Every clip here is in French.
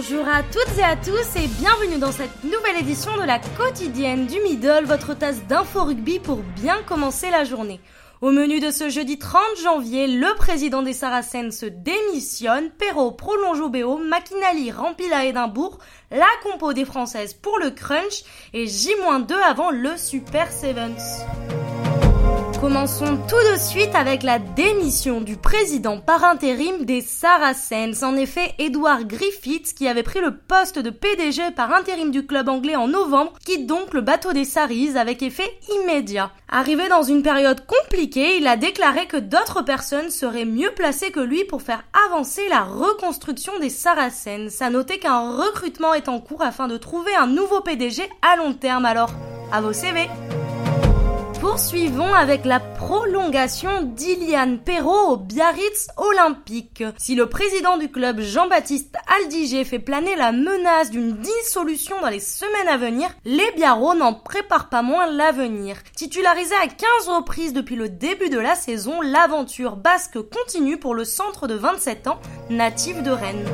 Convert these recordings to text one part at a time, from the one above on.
Bonjour à toutes et à tous et bienvenue dans cette nouvelle édition de la quotidienne du Middle, votre tasse d'info rugby pour bien commencer la journée. Au menu de ce jeudi 30 janvier, le président des Saracens se démissionne, Perrault prolonge au BO, McInally remplit à Édimbourg, la compo des Françaises pour le crunch et J-2 avant le Super Sevens. Commençons tout de suite avec la démission du président par intérim des Saracens. En effet, Edward Griffiths, qui avait pris le poste de PDG par intérim du club anglais en novembre, quitte donc le bateau des Saris avec effet immédiat. Arrivé dans une période compliquée, il a déclaré que d'autres personnes seraient mieux placées que lui pour faire avancer la reconstruction des Saracens. À noter qu'un recrutement est en cours afin de trouver un nouveau PDG à long terme alors. À vos CV! Poursuivons avec la prolongation d'Iliane Perrault au Biarritz Olympique. Si le président du club Jean-Baptiste Aldiger fait planer la menace d'une dissolution dans les semaines à venir, les Biarros n'en préparent pas moins l'avenir. Titularisé à 15 reprises depuis le début de la saison, l'aventure basque continue pour le centre de 27 ans, natif de Rennes.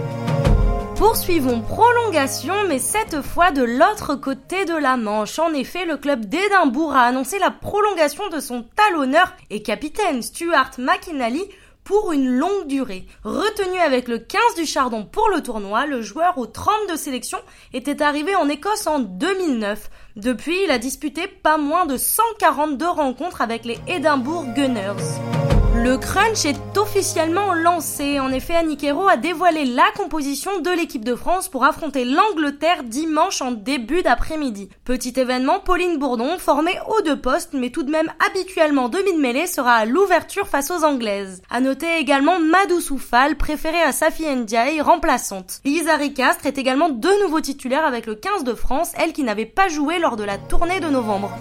Poursuivons prolongation, mais cette fois de l'autre côté de la Manche. En effet, le club d'Édimbourg a annoncé la prolongation de son talonneur et capitaine Stuart McInally pour une longue durée. Retenu avec le 15 du Chardon pour le tournoi, le joueur aux 32 sélections était arrivé en Écosse en 2009. Depuis, il a disputé pas moins de 142 rencontres avec les Edinburgh Gunners. Le crunch est officiellement lancé. En effet, Annick a dévoilé la composition de l'équipe de France pour affronter l'Angleterre dimanche en début d'après-midi. Petit événement, Pauline Bourdon, formée aux deux postes, mais tout de même habituellement demi-de-mêlée, sera à l'ouverture face aux Anglaises. À noter également Madou Soufal, préférée à Safi Ndiaye, remplaçante. Lisa Ricastre est également de nouveau titulaire avec le 15 de France, elle qui n'avait pas joué lors de la tournée de novembre.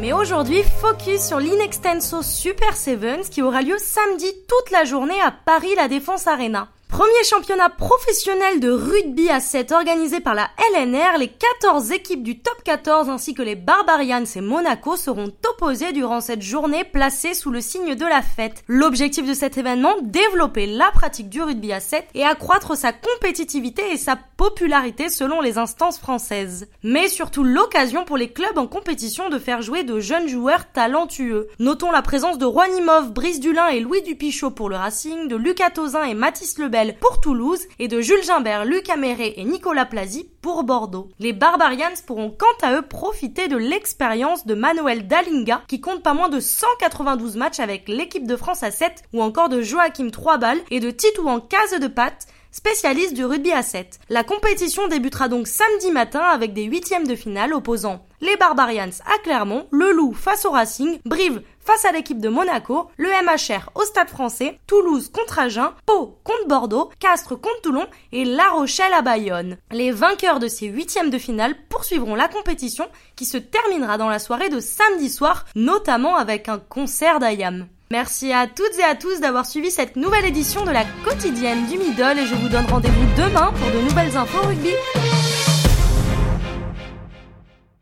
Mais aujourd'hui, focus sur l'Inextenso Super Sevens qui aura lieu samedi toute la journée à Paris La Défense Arena. Premier championnat professionnel de rugby à 7 organisé par la LNR, les 14 équipes du top 14 ainsi que les Barbarians et Monaco seront opposées durant cette journée placée sous le signe de la fête. L'objectif de cet événement, développer la pratique du rugby à 7 et accroître sa compétitivité et sa popularité selon les instances françaises. Mais surtout l'occasion pour les clubs en compétition de faire jouer de jeunes joueurs talentueux. Notons la présence de Rouanimov, Brice Dulin et Louis Dupichot pour le Racing, de Lucas Tozin et Mathis Pour Toulouse et de Jules Gimbert, Luc Améré et Nicolas Plazy pour Bordeaux. Les Barbarians pourront quant à eux profiter de l'expérience de Manuel Dalinga qui compte pas moins de 192 matchs avec l'équipe de France à 7 ou encore de Joachim Troisbal et de Titou en case de patte spécialiste du rugby à 7. La compétition débutera donc samedi matin avec des huitièmes de finale opposant les Barbarians à Clermont, le Loup face au Racing, Brive face à l'équipe de Monaco, le MHR au Stade français, Toulouse contre Agen, Pau contre Bordeaux, Castres contre Toulon et La Rochelle à Bayonne. Les vainqueurs de ces huitièmes de finale poursuivront la compétition qui se terminera dans la soirée de samedi soir, notamment avec un concert d'Ayam. Merci à toutes et à tous d'avoir suivi cette nouvelle édition de la quotidienne du Middle et je vous donne rendez-vous demain pour de nouvelles infos rugby.